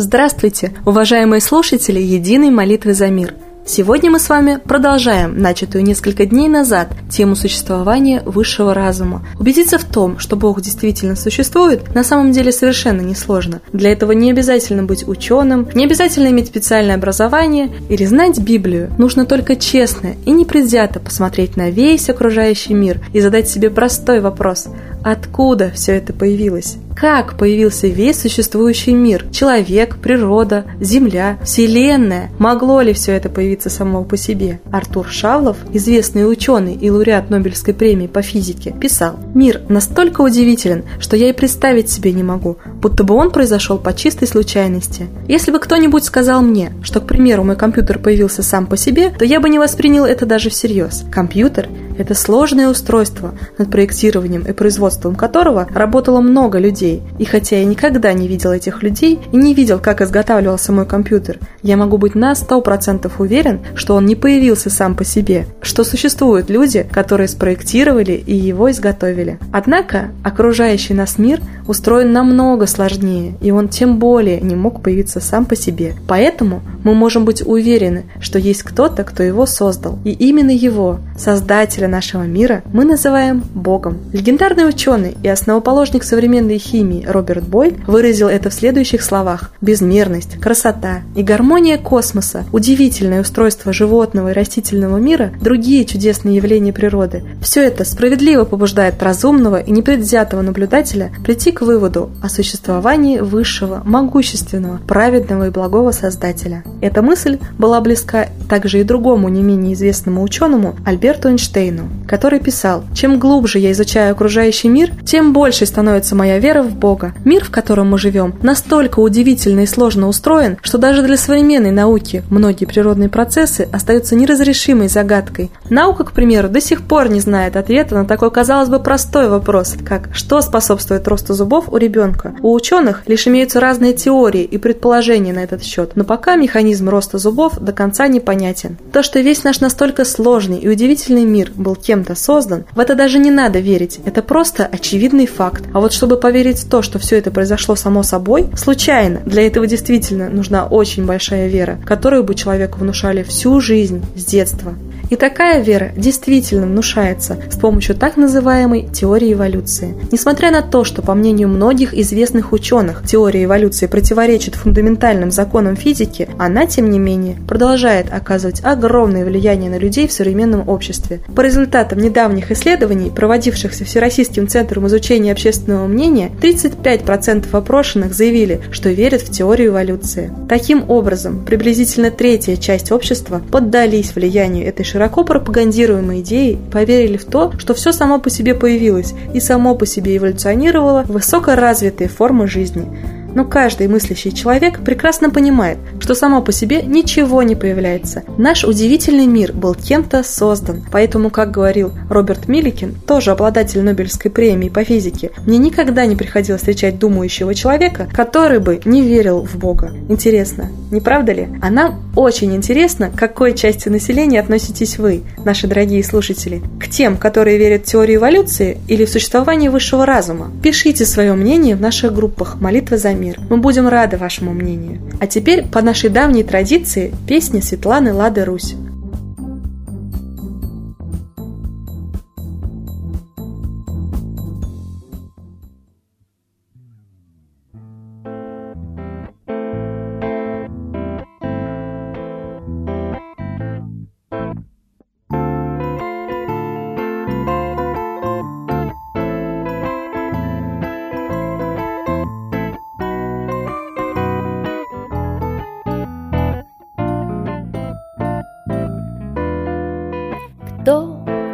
Здравствуйте, уважаемые слушатели Единой молитвы за мир – Сегодня мы с вами продолжаем начатую несколько дней назад тему существования высшего разума. Убедиться в том, что Бог действительно существует, на самом деле совершенно несложно. Для этого не обязательно быть ученым, не обязательно иметь специальное образование или знать Библию. Нужно только честно и непредвзято посмотреть на весь окружающий мир и задать себе простой вопрос – откуда все это появилось? Как появился весь существующий мир? Человек, природа, Земля, Вселенная? Могло ли все это появиться само по себе? Артур Шавлов, известный ученый и лауреат Нобелевской премии по физике, писал «Мир настолько удивителен, что я и представить себе не могу, будто бы он произошел по чистой случайности. Если бы кто-нибудь сказал мне, что, к примеру, мой компьютер появился сам по себе, то я бы не воспринял это даже всерьез. Компьютер это сложное устройство, над проектированием и производством которого работало много людей. И хотя я никогда не видел этих людей и не видел, как изготавливался мой компьютер, я могу быть на 100% уверен, что он не появился сам по себе, что существуют люди, которые спроектировали и его изготовили. Однако окружающий нас мир устроен намного сложнее, и он тем более не мог появиться сам по себе. Поэтому мы можем быть уверены, что есть кто-то, кто его создал. И именно его, создателя нашего мира мы называем Богом. Легендарный ученый и основоположник современной химии Роберт Бойль выразил это в следующих словах. Безмерность, красота и гармония космоса, удивительное устройство животного и растительного мира, другие чудесные явления природы – все это справедливо побуждает разумного и непредвзятого наблюдателя прийти к выводу о существовании высшего, могущественного, праведного и благого Создателя. Эта мысль была близка также и другому не менее известному ученому Альберту Эйнштейну, Эйнштейну, который писал, «Чем глубже я изучаю окружающий мир, тем больше становится моя вера в Бога. Мир, в котором мы живем, настолько удивительно и сложно устроен, что даже для современной науки многие природные процессы остаются неразрешимой загадкой. Наука, к примеру, до сих пор не знает ответа на такой, казалось бы, простой вопрос, как «что способствует росту зубов у ребенка?». У ученых лишь имеются разные теории и предположения на этот счет, но пока механизм роста зубов до конца непонятен. То, что весь наш настолько сложный и удивительный мир был кем-то создан, в это даже не надо верить, это просто очевидный факт. А вот чтобы поверить в то, что все это произошло само собой, случайно, для этого действительно нужна очень большая вера, которую бы человеку внушали всю жизнь, с детства. И такая вера действительно внушается с помощью так называемой теории эволюции. Несмотря на то, что, по мнению многих известных ученых, теория эволюции противоречит фундаментальным законам физики, она, тем не менее, продолжает оказывать огромное влияние на людей в современном обществе. По результатам недавних исследований, проводившихся Всероссийским центром изучения общественного мнения, 35% опрошенных заявили, что верят в теорию эволюции. Таким образом, приблизительно третья часть общества поддались влиянию этой широкой широко пропагандируемой идеей поверили в то, что все само по себе появилось и само по себе эволюционировало в высокоразвитые формы жизни – но каждый мыслящий человек прекрасно понимает, что само по себе ничего не появляется. Наш удивительный мир был кем-то создан. Поэтому, как говорил Роберт Милликин, тоже обладатель Нобелевской премии по физике, мне никогда не приходилось встречать думающего человека, который бы не верил в Бога. Интересно, не правда ли? А нам очень интересно, к какой части населения относитесь вы, наши дорогие слушатели. К тем, которые верят в теорию эволюции или в существование высшего разума. Пишите свое мнение в наших группах «Молитва за мир». Мы будем рады вашему мнению. А теперь, по нашей давней традиции, песня Светланы Лады Русь.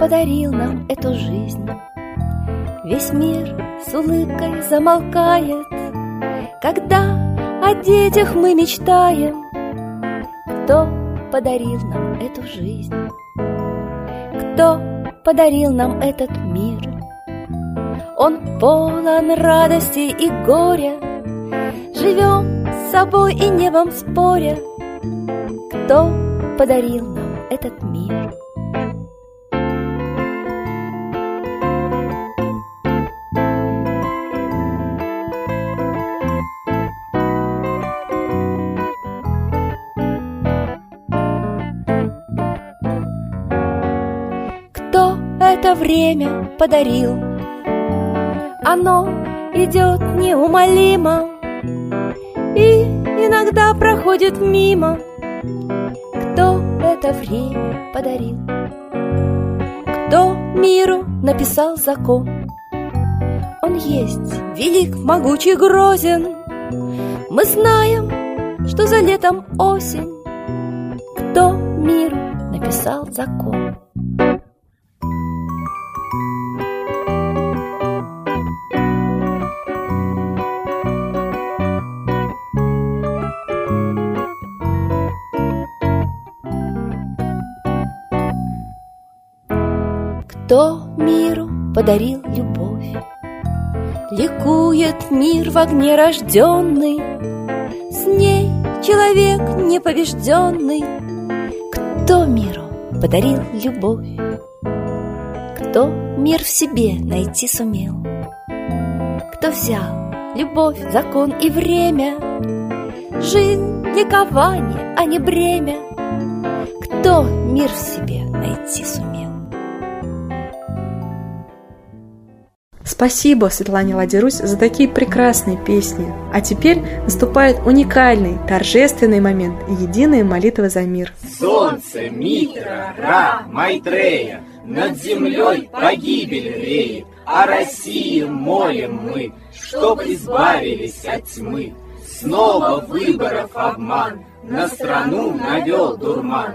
Подарил нам эту жизнь. Весь мир с улыбкой замолкает, Когда о детях мы мечтаем. Кто подарил нам эту жизнь? Кто подарил нам этот мир? Он полон радости и горя, Живем с собой и небом споря. Кто подарил нам этот мир? Время подарил. Оно идет неумолимо И иногда проходит мимо Кто это время подарил? Кто миру написал закон? Он есть велик, могучий, грозен Мы знаем, что за летом осень Кто миру написал закон? Кто миру подарил любовь? Ликует мир в огне рожденный, С ней человек непобежденный. Кто миру подарил любовь? Кто мир в себе найти сумел? Кто взял любовь, закон и время? Жизнь, ликование, а не бремя. Кто мир в себе найти сумел? Спасибо Светлане Ладерусь за такие прекрасные песни. А теперь наступает уникальный, торжественный момент – единая молитва за мир. Солнце, Митра, Ра, Майтрея, над землей погибель реет, О России молим мы, чтоб избавились от тьмы. Снова выборов обман, на страну навел дурман.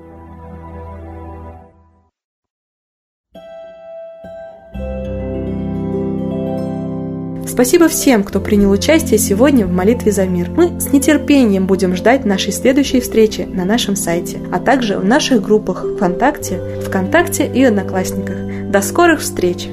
Спасибо всем, кто принял участие сегодня в молитве за мир. Мы с нетерпением будем ждать нашей следующей встречи на нашем сайте, а также в наших группах ВКонтакте, ВКонтакте и Одноклассниках. До скорых встреч!